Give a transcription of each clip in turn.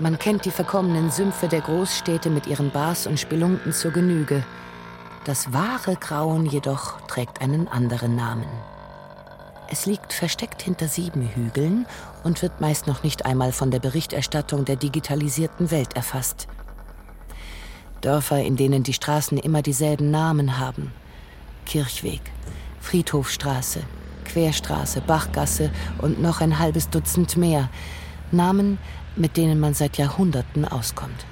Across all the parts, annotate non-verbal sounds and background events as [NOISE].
Man kennt die verkommenen Sümpfe der Großstädte mit ihren Bars und Spelunken zur Genüge. Das wahre Grauen jedoch trägt einen anderen Namen. Es liegt versteckt hinter sieben Hügeln und wird meist noch nicht einmal von der Berichterstattung der digitalisierten Welt erfasst. Dörfer, in denen die Straßen immer dieselben Namen haben. Kirchweg, Friedhofstraße, Querstraße, Bachgasse und noch ein halbes Dutzend mehr. Namen, mit denen man seit Jahrhunderten auskommt.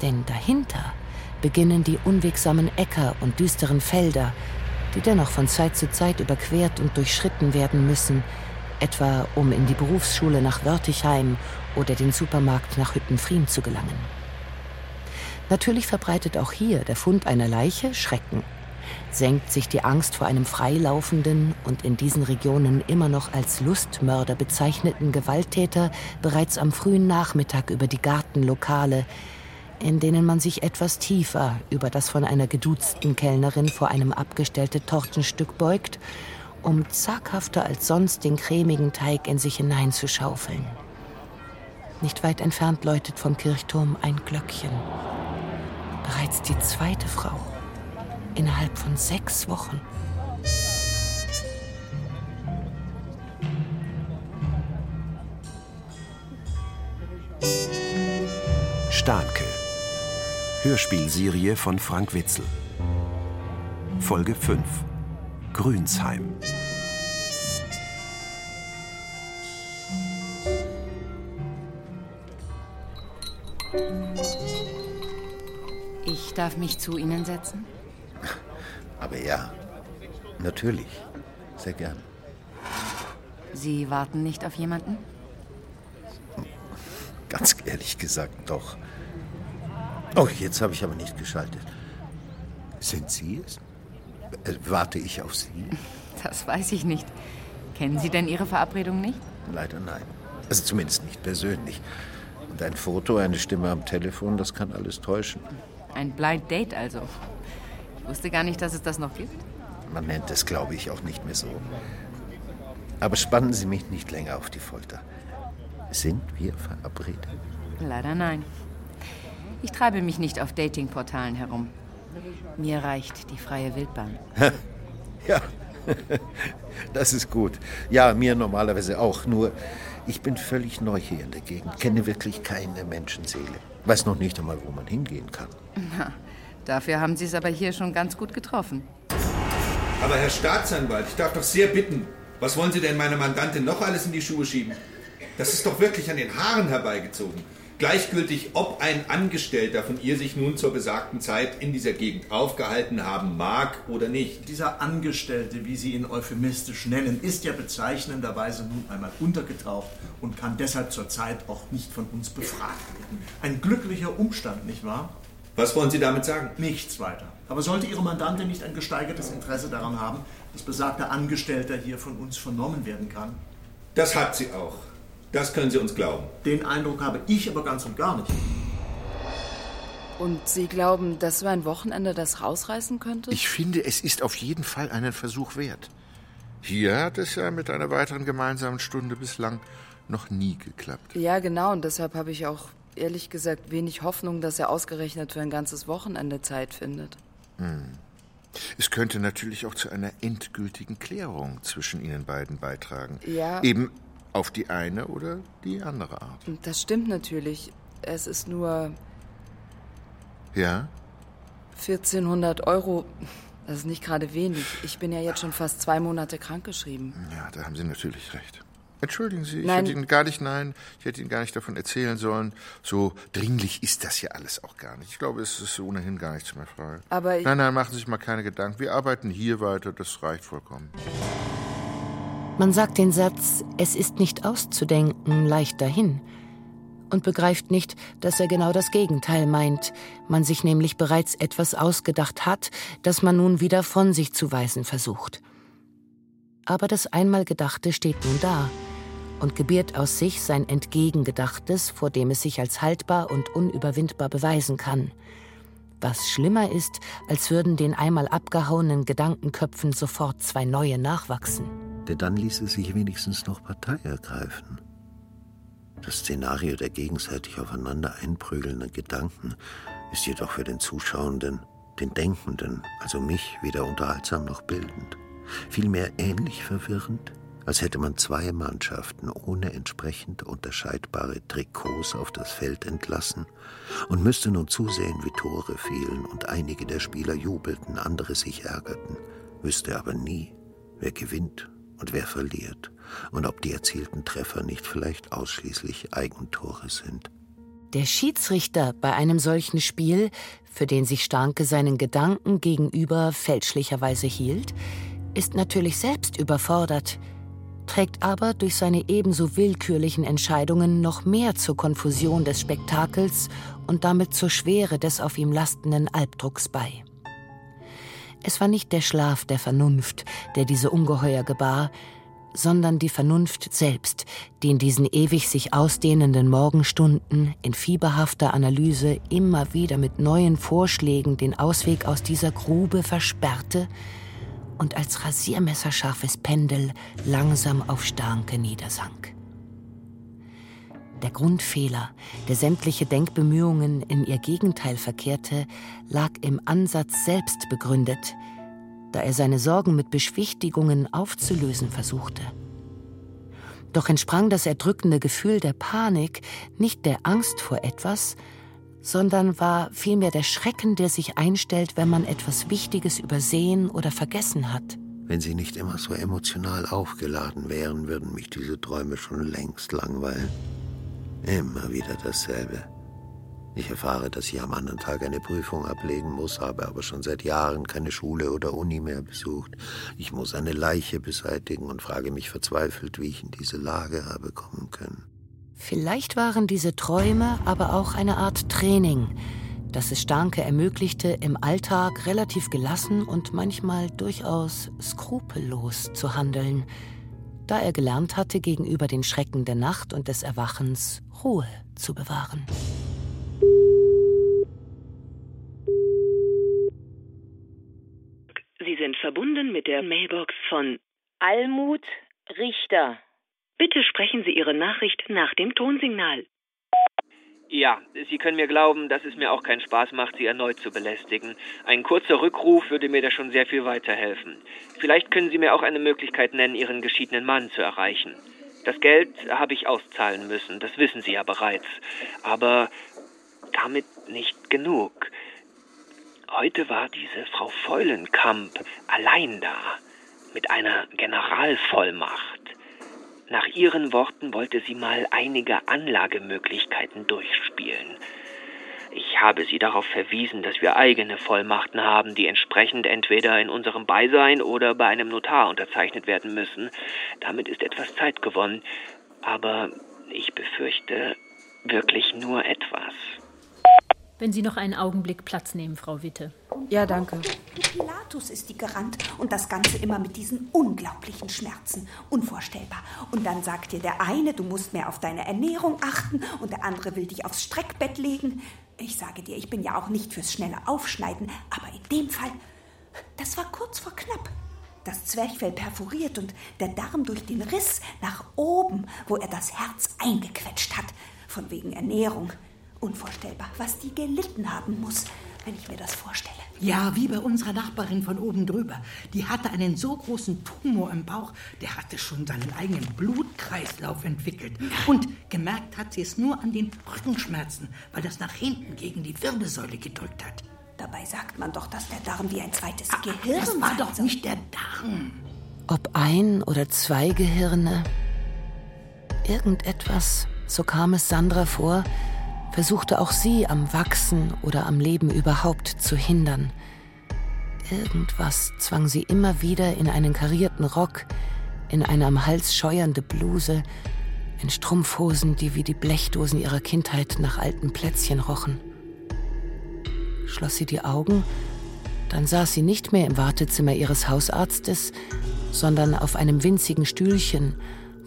Denn dahinter beginnen die unwegsamen Äcker und düsteren Felder, die dennoch von Zeit zu Zeit überquert und durchschritten werden müssen, etwa um in die Berufsschule nach Wörtigheim oder den Supermarkt nach Hüttenfriem zu gelangen. Natürlich verbreitet auch hier der Fund einer Leiche Schrecken. Senkt sich die Angst vor einem freilaufenden und in diesen Regionen immer noch als Lustmörder bezeichneten Gewalttäter bereits am frühen Nachmittag über die Gartenlokale, in denen man sich etwas tiefer über das von einer geduzten Kellnerin vor einem abgestellte Tortenstück beugt, um zaghafter als sonst den cremigen Teig in sich hineinzuschaufeln. Nicht weit entfernt läutet vom Kirchturm ein Glöckchen. Bereits die zweite Frau. Innerhalb von sechs Wochen. Stahnke. Hörspielserie von Frank Witzel. Folge 5. Grünsheim. Ich darf mich zu Ihnen setzen? Aber ja, natürlich. Sehr gern. Sie warten nicht auf jemanden? Ganz ehrlich gesagt, doch. Oh, jetzt habe ich aber nicht geschaltet. Sind Sie es? Äh, warte ich auf Sie? [LAUGHS] Das weiß ich nicht. Kennen Sie denn Ihre Verabredung nicht? Leider nein. Also zumindest nicht persönlich. Und ein Foto, eine Stimme am Telefon, das kann alles täuschen. Ein Blind Date also. Ich wusste gar nicht, dass es das noch gibt. Man nennt es, glaube ich, auch nicht mehr so. Aber spannen Sie mich nicht länger auf die Folter. Sind wir verabredet? Leider nein. Ich treibe mich nicht auf Datingportalen herum. Mir reicht die freie Wildbahn. [LAUGHS] ja, [LAUGHS] das ist gut. Ja, mir normalerweise auch. Nur, ich bin völlig neu hier in der Gegend, kenne wirklich keine Menschenseele. Weiß noch nicht einmal, wo man hingehen kann. Na, dafür haben Sie es aber hier schon ganz gut getroffen. Aber Herr Staatsanwalt, ich darf doch sehr bitten, was wollen Sie denn meiner Mandantin noch alles in die Schuhe schieben? Das ist doch wirklich an den Haaren herbeigezogen. Gleichgültig, ob ein Angestellter von ihr sich nun zur besagten Zeit in dieser Gegend aufgehalten haben mag oder nicht. Dieser Angestellte, wie Sie ihn euphemistisch nennen, ist ja bezeichnenderweise nun einmal untergetaucht und kann deshalb zurzeit auch nicht von uns befragt werden. Ein glücklicher Umstand, nicht wahr? Was wollen Sie damit sagen? Nichts weiter. Aber sollte Ihre Mandantin nicht ein gesteigertes Interesse daran haben, dass besagter Angestellter hier von uns vernommen werden kann? Das hat sie auch. Das können Sie uns glauben. Den Eindruck habe ich aber ganz und gar nicht. Und Sie glauben, dass so ein Wochenende das rausreißen könnte? Ich finde, es ist auf jeden Fall einen Versuch wert. Hier hat es ja mit einer weiteren gemeinsamen Stunde bislang noch nie geklappt. Ja, genau. Und deshalb habe ich auch ehrlich gesagt wenig Hoffnung, dass er ausgerechnet für ein ganzes Wochenende Zeit findet. Hm. Es könnte natürlich auch zu einer endgültigen Klärung zwischen Ihnen beiden beitragen. Ja. Eben auf die eine oder die andere Art. Das stimmt natürlich. Es ist nur. Ja? 1400 Euro. Das ist nicht gerade wenig. Ich bin ja jetzt schon fast zwei Monate krankgeschrieben. Ja, da haben Sie natürlich recht. Entschuldigen Sie, ich Nein. hätte Ihnen gar nicht, nein, ich hätte Ihnen gar nicht davon erzählen sollen. So dringlich ist das ja alles auch gar nicht. Ich glaube, es ist ohnehin gar nichts mehr frei. Aber ich- Nein, nein, machen Sie sich mal keine Gedanken. Wir arbeiten hier weiter, das reicht vollkommen. Man sagt den Satz, es ist nicht auszudenken, leicht dahin und begreift nicht, dass er genau das Gegenteil meint, man sich nämlich bereits etwas ausgedacht hat, das man nun wieder von sich zu weisen versucht. Aber das einmal Gedachte steht nun da und gebiert aus sich sein Entgegengedachtes, vor dem es sich als haltbar und unüberwindbar beweisen kann. Was schlimmer ist, als würden den einmal abgehauenen Gedankenköpfen sofort zwei neue nachwachsen. Denn dann ließe sich wenigstens noch Partei ergreifen. Das Szenario der gegenseitig aufeinander einprügelnden Gedanken ist jedoch für den Zuschauenden, den Denkenden, also mich, weder unterhaltsam noch bildend. Vielmehr ähnlich verwirrend, als hätte man zwei Mannschaften ohne entsprechend unterscheidbare Trikots auf das Feld entlassen und müsste nun zusehen, wie Tore fielen und einige der Spieler jubelten, andere sich ärgerten, wüsste aber nie, wer gewinnt und wer verliert und ob die erzielten Treffer nicht vielleicht ausschließlich Eigentore sind. Der Schiedsrichter bei einem solchen Spiel, für den sich Starke seinen Gedanken gegenüber fälschlicherweise hielt, ist natürlich selbst überfordert, trägt aber durch seine ebenso willkürlichen Entscheidungen noch mehr zur Konfusion des Spektakels und damit zur Schwere des auf ihm lastenden Albdrucks bei. Es war nicht der Schlaf der Vernunft, der diese Ungeheuer gebar, sondern die Vernunft selbst, die in diesen ewig sich ausdehnenden Morgenstunden in fieberhafter Analyse immer wieder mit neuen Vorschlägen den Ausweg aus dieser Grube versperrte und als rasiermesserscharfes Pendel langsam auf Starke niedersank. Der Grundfehler, der sämtliche Denkbemühungen in ihr Gegenteil verkehrte, lag im Ansatz selbst begründet, da er seine Sorgen mit Beschwichtigungen aufzulösen versuchte. Doch entsprang das erdrückende Gefühl der Panik nicht der Angst vor etwas, sondern war vielmehr der Schrecken, der sich einstellt, wenn man etwas Wichtiges übersehen oder vergessen hat. Wenn sie nicht immer so emotional aufgeladen wären, würden mich diese Träume schon längst langweilen. Immer wieder dasselbe. Ich erfahre, dass ich am anderen Tag eine Prüfung ablegen muss, habe aber schon seit Jahren keine Schule oder Uni mehr besucht. Ich muss eine Leiche beseitigen und frage mich verzweifelt, wie ich in diese Lage habe kommen können. Vielleicht waren diese Träume aber auch eine Art Training, das es Starke ermöglichte, im Alltag relativ gelassen und manchmal durchaus skrupellos zu handeln, da er gelernt hatte, gegenüber den Schrecken der Nacht und des Erwachens Ruhe zu bewahren. Sie sind verbunden mit der Mailbox von Almut Richter. Bitte sprechen Sie Ihre Nachricht nach dem Tonsignal. Ja, Sie können mir glauben, dass es mir auch keinen Spaß macht, Sie erneut zu belästigen. Ein kurzer Rückruf würde mir da schon sehr viel weiterhelfen. Vielleicht können Sie mir auch eine Möglichkeit nennen, Ihren geschiedenen Mann zu erreichen. Das Geld habe ich auszahlen müssen, das wissen Sie ja bereits. Aber damit nicht genug. Heute war diese Frau Feulenkamp allein da, mit einer Generalvollmacht. Nach ihren Worten wollte sie mal einige Anlagemöglichkeiten durchspielen. Ich habe sie darauf verwiesen, dass wir eigene Vollmachten haben, die entsprechend entweder in unserem Beisein oder bei einem Notar unterzeichnet werden müssen. Damit ist etwas Zeit gewonnen, aber ich befürchte wirklich nur etwas. Wenn Sie noch einen Augenblick Platz nehmen, Frau Witte. Ja, danke. Pilatus ist die gerannt und das Ganze immer mit diesen unglaublichen Schmerzen. Unvorstellbar. Und dann sagt dir der eine, du musst mehr auf deine Ernährung achten und der andere will dich aufs Streckbett legen. Ich sage dir, ich bin ja auch nicht fürs schnelle Aufschneiden, aber in dem Fall, das war kurz vor knapp. Das Zwerchfell perforiert und der Darm durch den Riss nach oben, wo er das Herz eingequetscht hat, von wegen Ernährung. Unvorstellbar, was die gelitten haben muss, wenn ich mir das vorstelle. Ja, wie bei unserer Nachbarin von oben drüber. Die hatte einen so großen Tumor im Bauch, der hatte schon seinen eigenen Blutkreislauf entwickelt. Und gemerkt hat sie es nur an den Rückenschmerzen, weil das nach hinten gegen die Wirbelsäule gedrückt hat. Dabei sagt man doch, dass der Darm wie ein zweites Ah, Gehirn Das war doch nicht der Darm. Ob ein oder zwei Gehirne, irgendetwas, so kam es Sandra vor, versuchte auch sie am Wachsen oder am Leben überhaupt zu hindern. Irgendwas zwang sie immer wieder in einen karierten Rock, in eine am Hals scheuernde Bluse, in Strumpfhosen, die wie die Blechdosen ihrer Kindheit nach alten Plätzchen rochen. Schloss sie die Augen, dann saß sie nicht mehr im Wartezimmer ihres Hausarztes, sondern auf einem winzigen Stühlchen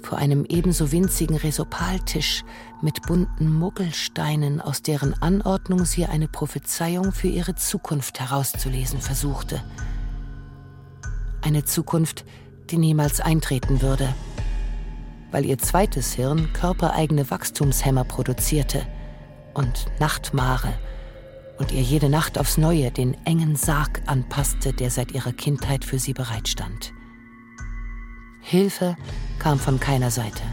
vor einem ebenso winzigen Resopaltisch mit bunten Muggelsteinen, aus deren Anordnung sie eine Prophezeiung für ihre Zukunft herauszulesen versuchte. Eine Zukunft, die niemals eintreten würde, weil ihr zweites Hirn körpereigene Wachstumshämmer produzierte und Nachtmare und ihr jede Nacht aufs Neue den engen Sarg anpasste, der seit ihrer Kindheit für sie bereitstand. Hilfe kam von keiner Seite.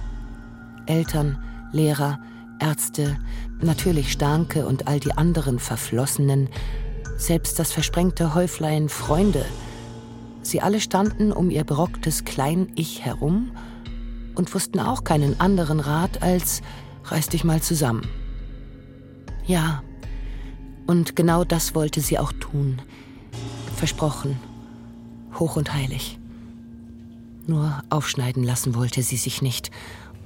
Eltern, Lehrer, Ärzte, natürlich Starke und all die anderen Verflossenen, selbst das versprengte Häuflein Freunde. Sie alle standen um ihr berocktes Klein-Ich herum und wussten auch keinen anderen Rat als reiß dich mal zusammen. Ja, und genau das wollte sie auch tun. Versprochen. Hoch und heilig. Nur aufschneiden lassen wollte sie sich nicht.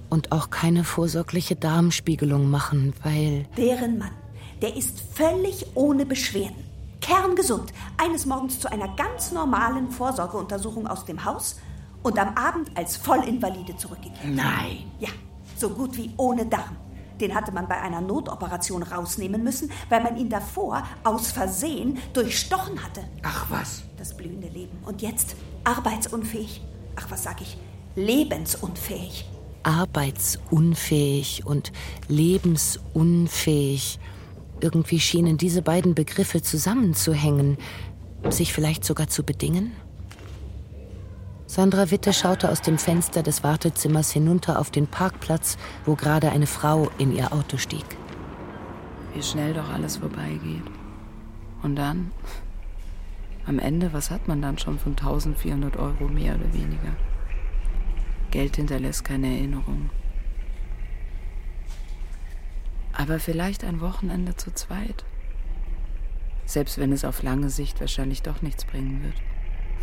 Und auch keine vorsorgliche Darmspiegelung machen, weil. Deren Mann, der ist völlig ohne Beschwerden. Kerngesund. Eines Morgens zu einer ganz normalen Vorsorgeuntersuchung aus dem Haus und am Abend als Vollinvalide zurückgekehrt. Nein. Ja, so gut wie ohne Darm. Den hatte man bei einer Notoperation rausnehmen müssen, weil man ihn davor aus Versehen durchstochen hatte. Ach was. Das blühende Leben. Und jetzt arbeitsunfähig. Ach, was sag ich? Lebensunfähig. Arbeitsunfähig und lebensunfähig. Irgendwie schienen diese beiden Begriffe zusammenzuhängen, sich vielleicht sogar zu bedingen. Sandra Witte schaute aus dem Fenster des Wartezimmers hinunter auf den Parkplatz, wo gerade eine Frau in ihr Auto stieg. Wie schnell doch alles vorbeigeht. Und dann? Am Ende, was hat man dann schon von 1400 Euro mehr oder weniger? Geld hinterlässt keine Erinnerung. Aber vielleicht ein Wochenende zu zweit. Selbst wenn es auf lange Sicht wahrscheinlich doch nichts bringen wird.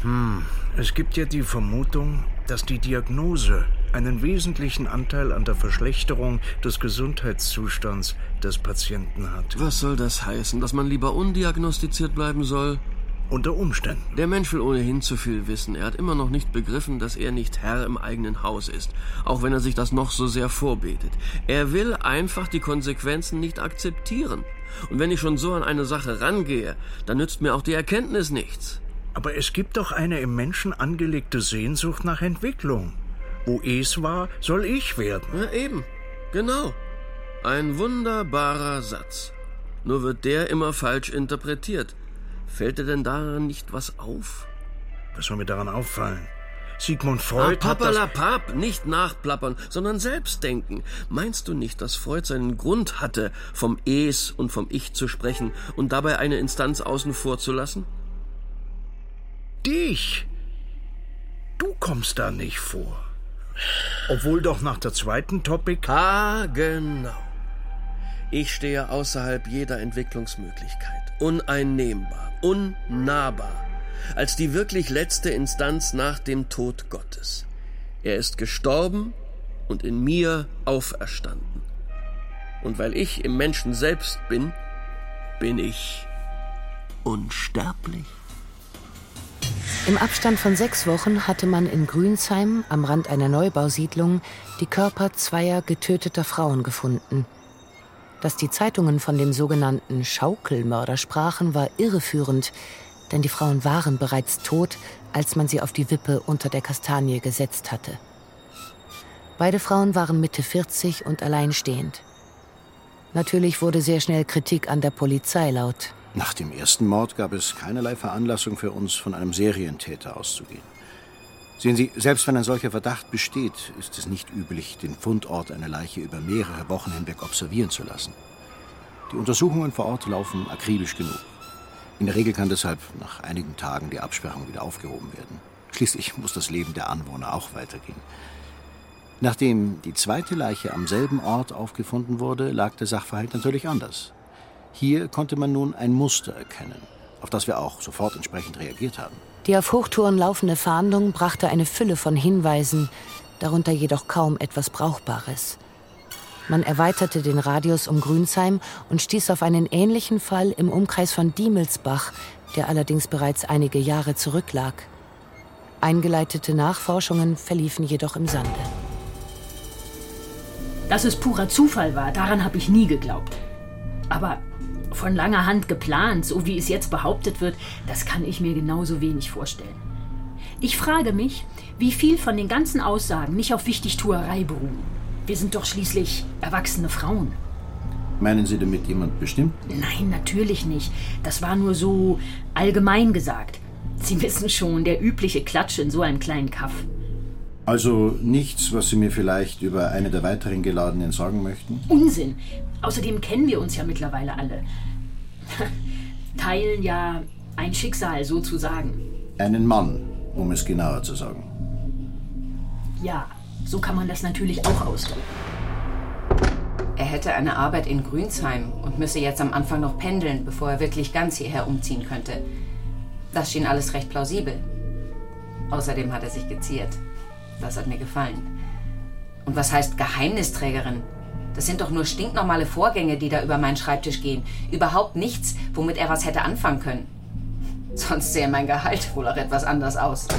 Hm, es gibt ja die Vermutung, dass die Diagnose einen wesentlichen Anteil an der Verschlechterung des Gesundheitszustands des Patienten hat. Was soll das heißen? Dass man lieber undiagnostiziert bleiben soll? Unter Umständen. Der Mensch will ohnehin zu viel wissen. Er hat immer noch nicht begriffen, dass er nicht Herr im eigenen Haus ist, auch wenn er sich das noch so sehr vorbetet. Er will einfach die Konsequenzen nicht akzeptieren. Und wenn ich schon so an eine Sache rangehe, dann nützt mir auch die Erkenntnis nichts. Aber es gibt doch eine im Menschen angelegte Sehnsucht nach Entwicklung. Wo es war, soll ich werden. Ja, eben. Genau. Ein wunderbarer Satz. Nur wird der immer falsch interpretiert. Fällt dir denn daran nicht was auf? Was soll mir daran auffallen? Sigmund Freud ah, hat das... Papalapap, nicht nachplappern, sondern selbst denken. Meinst du nicht, dass Freud seinen Grund hatte, vom Es und vom Ich zu sprechen und dabei eine Instanz außen vor zu lassen? Dich? Du kommst da nicht vor. Obwohl doch nach der zweiten Topic... Ah, genau. Ich stehe außerhalb jeder Entwicklungsmöglichkeit. Uneinnehmbar, unnahbar. Als die wirklich letzte Instanz nach dem Tod Gottes. Er ist gestorben und in mir auferstanden. Und weil ich im Menschen selbst bin, bin ich unsterblich. Im Abstand von sechs Wochen hatte man in Grünsheim am Rand einer Neubausiedlung die Körper zweier getöteter Frauen gefunden. Dass die Zeitungen von dem sogenannten Schaukelmörder sprachen, war irreführend, denn die Frauen waren bereits tot, als man sie auf die Wippe unter der Kastanie gesetzt hatte. Beide Frauen waren Mitte 40 und alleinstehend. Natürlich wurde sehr schnell Kritik an der Polizei laut. Nach dem ersten Mord gab es keinerlei Veranlassung für uns, von einem Serientäter auszugehen. Sehen Sie, selbst wenn ein solcher Verdacht besteht, ist es nicht üblich, den Fundort einer Leiche über mehrere Wochen hinweg observieren zu lassen. Die Untersuchungen vor Ort laufen akribisch genug. In der Regel kann deshalb nach einigen Tagen die Absperrung wieder aufgehoben werden. Schließlich muss das Leben der Anwohner auch weitergehen. Nachdem die zweite Leiche am selben Ort aufgefunden wurde, lag der Sachverhalt natürlich anders. Hier konnte man nun ein Muster erkennen, auf das wir auch sofort entsprechend reagiert haben. Die auf Hochtouren laufende Fahndung brachte eine Fülle von Hinweisen, darunter jedoch kaum etwas Brauchbares. Man erweiterte den Radius um Grünsheim und stieß auf einen ähnlichen Fall im Umkreis von Diemelsbach, der allerdings bereits einige Jahre zurücklag. Eingeleitete Nachforschungen verliefen jedoch im Sande. Dass es purer Zufall war, daran habe ich nie geglaubt. Aber von langer Hand geplant, so wie es jetzt behauptet wird, das kann ich mir genauso wenig vorstellen. Ich frage mich, wie viel von den ganzen Aussagen nicht auf Wichtigtuerei beruhen. Wir sind doch schließlich erwachsene Frauen. Meinen Sie damit jemand bestimmt? Nein, natürlich nicht. Das war nur so allgemein gesagt. Sie wissen schon, der übliche Klatsch in so einem kleinen Kaff. Also nichts, was Sie mir vielleicht über eine der weiteren Geladenen sagen möchten? Unsinn. Außerdem kennen wir uns ja mittlerweile alle. [LAUGHS] Teilen ja ein Schicksal sozusagen. Einen Mann, um es genauer zu sagen. Ja, so kann man das natürlich auch ausdrücken. Er hätte eine Arbeit in Grünsheim und müsse jetzt am Anfang noch pendeln, bevor er wirklich ganz hierher umziehen könnte. Das schien alles recht plausibel. Außerdem hat er sich geziert. Das hat mir gefallen. Und was heißt Geheimnisträgerin? Das sind doch nur stinknormale Vorgänge, die da über meinen Schreibtisch gehen. Überhaupt nichts, womit er was hätte anfangen können. [LAUGHS] Sonst sähe mein Gehalt wohl auch etwas anders aus. [LAUGHS]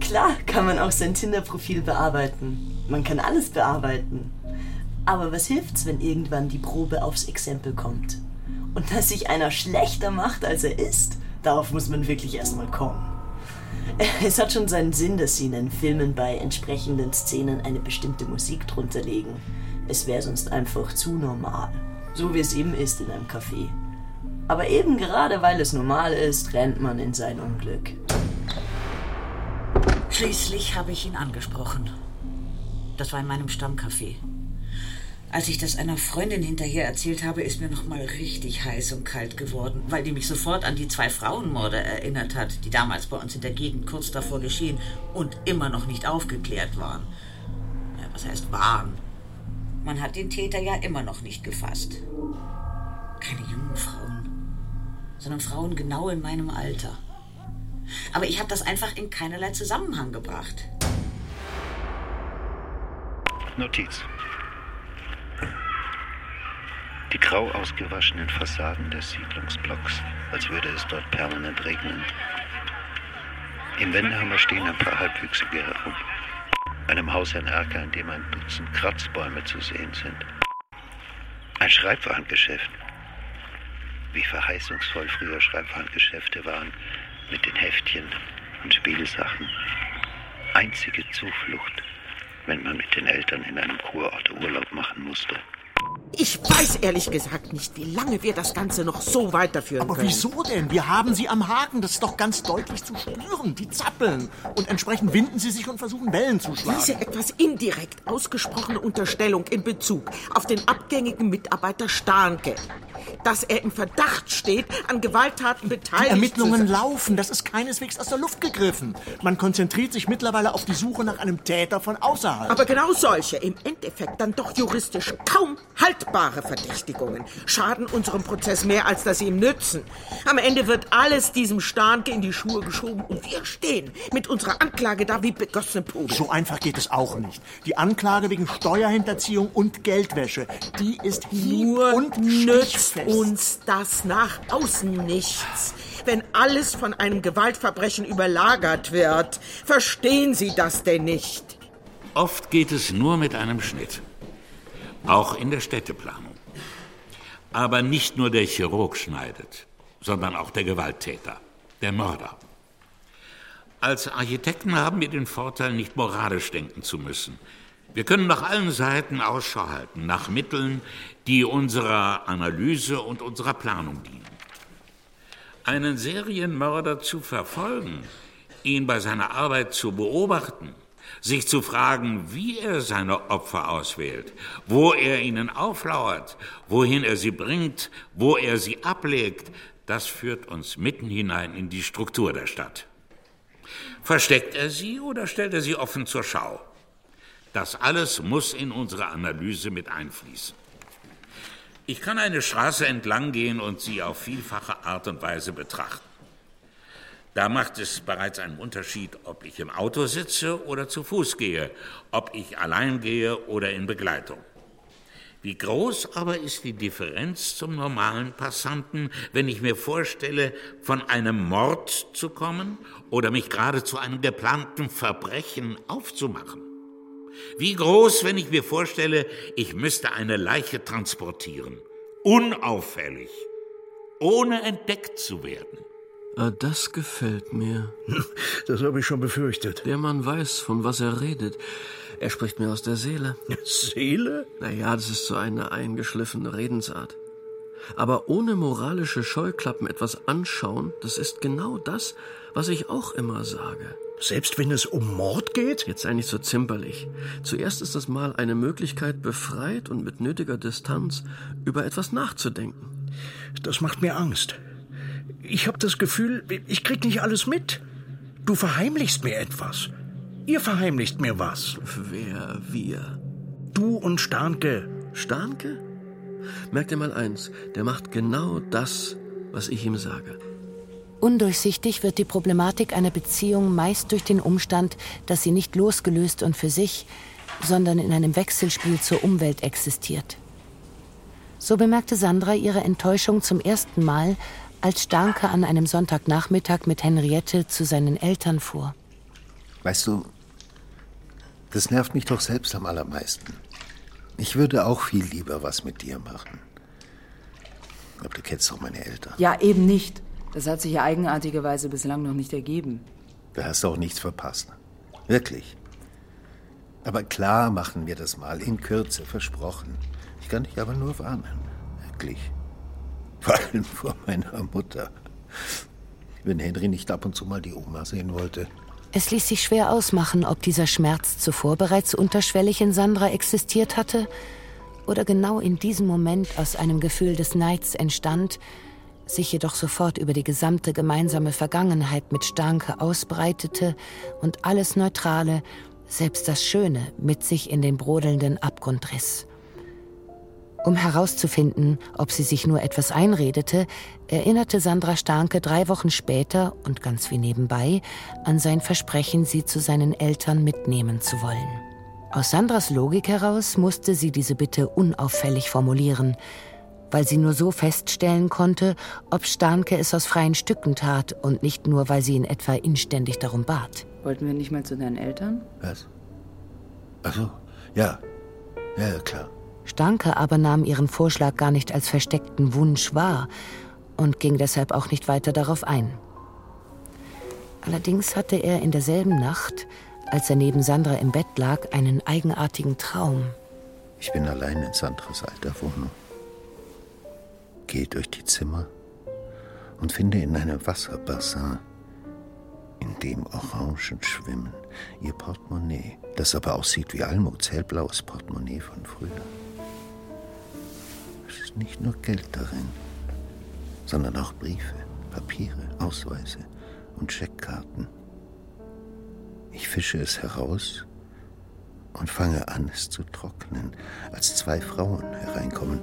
Klar kann man auch sein Tinder-Profil bearbeiten. Man kann alles bearbeiten. Aber was hilft's, wenn irgendwann die Probe aufs Exempel kommt? Und dass sich einer schlechter macht, als er ist, darauf muss man wirklich erstmal kommen. Es hat schon seinen Sinn, dass sie in den Filmen bei entsprechenden Szenen eine bestimmte Musik drunter legen. Es wäre sonst einfach zu normal. So wie es eben ist in einem Café. Aber eben gerade weil es normal ist, rennt man in sein Unglück. Schließlich habe ich ihn angesprochen. Das war in meinem Stammcafé. Als ich das einer Freundin hinterher erzählt habe, ist mir noch mal richtig heiß und kalt geworden, weil die mich sofort an die zwei Frauenmorde erinnert hat, die damals bei uns in der Gegend kurz davor geschehen und immer noch nicht aufgeklärt waren. Ja, was heißt waren? Man hat den Täter ja immer noch nicht gefasst. Keine jungen Frauen, sondern Frauen genau in meinem Alter. Aber ich habe das einfach in keinerlei Zusammenhang gebracht. Notiz. Die grau ausgewaschenen Fassaden des Siedlungsblocks, als würde es dort permanent regnen. Im Wendehammer stehen ein paar Halbwüchsige herum. Einem Haus ein Erker, in dem ein Dutzend Kratzbäume zu sehen sind. Ein Schreibwarengeschäft. Wie verheißungsvoll früher Schreibwarengeschäfte waren, mit den Heftchen und Spielsachen. Einzige Zuflucht, wenn man mit den Eltern in einem Kurort Urlaub machen musste. Ich weiß ehrlich gesagt nicht, wie lange wir das Ganze noch so weiterführen Aber können. wieso denn? Wir haben sie am Haken. Das ist doch ganz deutlich zu spüren. Die zappeln. Und entsprechend winden sie sich und versuchen Wellen zu schlagen. Diese etwas indirekt ausgesprochene Unterstellung in Bezug auf den abgängigen Mitarbeiter Starnke, dass er im Verdacht steht, an Gewalttaten Die beteiligt Ermittlungen zu sein. laufen. Das ist keineswegs aus der Luft gegriffen. Man konzentriert sich mittlerweile auf die Suche nach einem Täter von außerhalb. Aber genau solche, im Endeffekt dann doch juristisch kaum haltbare Verdächtigungen, schaden unserem Prozess mehr, als dass sie ihm nützen. Am Ende wird alles diesem Starnke in die Schuhe geschoben und wir stehen mit unserer Anklage da wie begossene Pudel. So einfach geht es auch nicht. Die Anklage wegen Steuerhinterziehung und Geldwäsche, die ist hieb- Nur und nützt stichfest. Uns das nach außen nichts. Wenn alles von einem Gewaltverbrechen überlagert wird, verstehen Sie das denn nicht? Oft geht es nur mit einem Schnitt. Auch in der Städteplanung. Aber nicht nur der Chirurg schneidet, sondern auch der Gewalttäter, der Mörder. Als Architekten haben wir den Vorteil, nicht moralisch denken zu müssen. Wir können nach allen Seiten Ausschau halten, nach Mitteln, die unserer Analyse und unserer Planung dienen. Einen Serienmörder zu verfolgen, ihn bei seiner Arbeit zu beobachten, sich zu fragen, wie er seine Opfer auswählt, wo er ihnen auflauert, wohin er sie bringt, wo er sie ablegt, das führt uns mitten hinein in die Struktur der Stadt. Versteckt er sie oder stellt er sie offen zur Schau? Das alles muss in unsere Analyse mit einfließen. Ich kann eine Straße entlang gehen und sie auf vielfache Art und Weise betrachten. Da macht es bereits einen Unterschied, ob ich im Auto sitze oder zu Fuß gehe, ob ich allein gehe oder in Begleitung. Wie groß aber ist die Differenz zum normalen Passanten, wenn ich mir vorstelle, von einem Mord zu kommen oder mich gerade zu einem geplanten Verbrechen aufzumachen? Wie groß, wenn ich mir vorstelle, ich müsste eine Leiche transportieren, unauffällig, ohne entdeckt zu werden. Ah, das gefällt mir. [LAUGHS] Das habe ich schon befürchtet. Der Mann weiß, von was er redet. Er spricht mir aus der Seele. [LAUGHS] Seele? Naja, das ist so eine eingeschliffene Redensart. Aber ohne moralische Scheuklappen etwas anschauen, das ist genau das, was ich auch immer sage. Selbst wenn es um Mord geht? Jetzt sei nicht so zimperlich. Zuerst ist das mal eine Möglichkeit, befreit und mit nötiger Distanz über etwas nachzudenken. Das macht mir Angst. Ich habe das Gefühl, ich krieg nicht alles mit. Du verheimlichst mir etwas. Ihr verheimlicht mir was. Wer, wir? Du und Starnke. Starnke? Merk dir mal eins, der macht genau das, was ich ihm sage. Undurchsichtig wird die Problematik einer Beziehung meist durch den Umstand, dass sie nicht losgelöst und für sich, sondern in einem Wechselspiel zur Umwelt existiert. So bemerkte Sandra ihre Enttäuschung zum ersten Mal, als Starke an einem Sonntagnachmittag mit Henriette zu seinen Eltern fuhr. Weißt du, das nervt mich doch selbst am allermeisten. Ich würde auch viel lieber was mit dir machen. Aber du kennst doch meine Eltern. Ja, eben nicht. Das hat sich ja eigenartigerweise bislang noch nicht ergeben. Du hast auch nichts verpasst. Wirklich. Aber klar machen wir das mal in Kürze, versprochen. Ich kann dich aber nur warnen. Wirklich. Vor allem vor meiner Mutter. Wenn Henry nicht ab und zu mal die Oma sehen wollte. Es ließ sich schwer ausmachen, ob dieser Schmerz zuvor bereits unterschwellig in Sandra existiert hatte oder genau in diesem Moment aus einem Gefühl des Neids entstand, sich jedoch sofort über die gesamte gemeinsame Vergangenheit mit Starke ausbreitete und alles Neutrale, selbst das Schöne, mit sich in den brodelnden Abgrund riss. Um herauszufinden, ob sie sich nur etwas einredete, erinnerte Sandra Starke drei Wochen später und ganz wie nebenbei an sein Versprechen, sie zu seinen Eltern mitnehmen zu wollen. Aus Sandras Logik heraus musste sie diese Bitte unauffällig formulieren, weil sie nur so feststellen konnte, ob Starke es aus freien Stücken tat und nicht nur, weil sie ihn etwa inständig darum bat. Wollten wir nicht mal zu deinen Eltern? Was? Ach so, ja. Ja, klar. Stanke aber nahm ihren Vorschlag gar nicht als versteckten Wunsch wahr und ging deshalb auch nicht weiter darauf ein. Allerdings hatte er in derselben Nacht, als er neben Sandra im Bett lag, einen eigenartigen Traum. Ich bin allein in Sandras alter Wohnung. Gehe durch die Zimmer und finde in einem Wasserbassin, in dem Orangen schwimmen, ihr Portemonnaie, das aber aussieht wie Almuts hellblaues Portemonnaie von früher nicht nur Geld darin, sondern auch Briefe, Papiere, Ausweise und Scheckkarten. Ich fische es heraus und fange an, es zu trocknen, als zwei Frauen hereinkommen,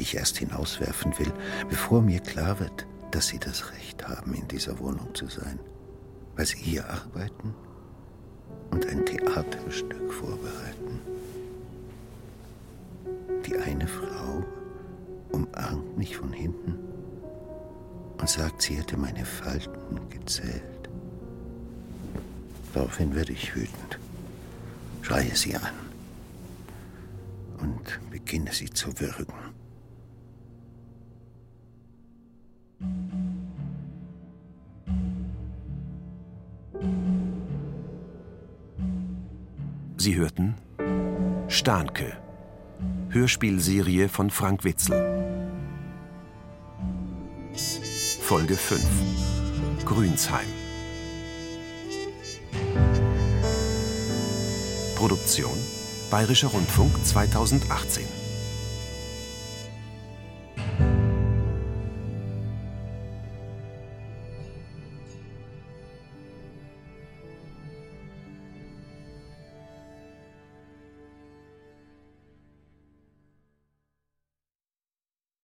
ich erst hinauswerfen will, bevor mir klar wird, dass sie das Recht haben, in dieser Wohnung zu sein, weil sie hier arbeiten und ein Theaterstück vorbereiten. Die eine Frau umarmt mich von hinten und sagt, sie hätte meine Falten gezählt. Daraufhin werde ich wütend, schreie sie an und beginne sie zu würgen. Sie hörten Starnke Hörspielserie von Frank Witzel. Folge 5 Grünsheim. Produktion Bayerischer Rundfunk 2018.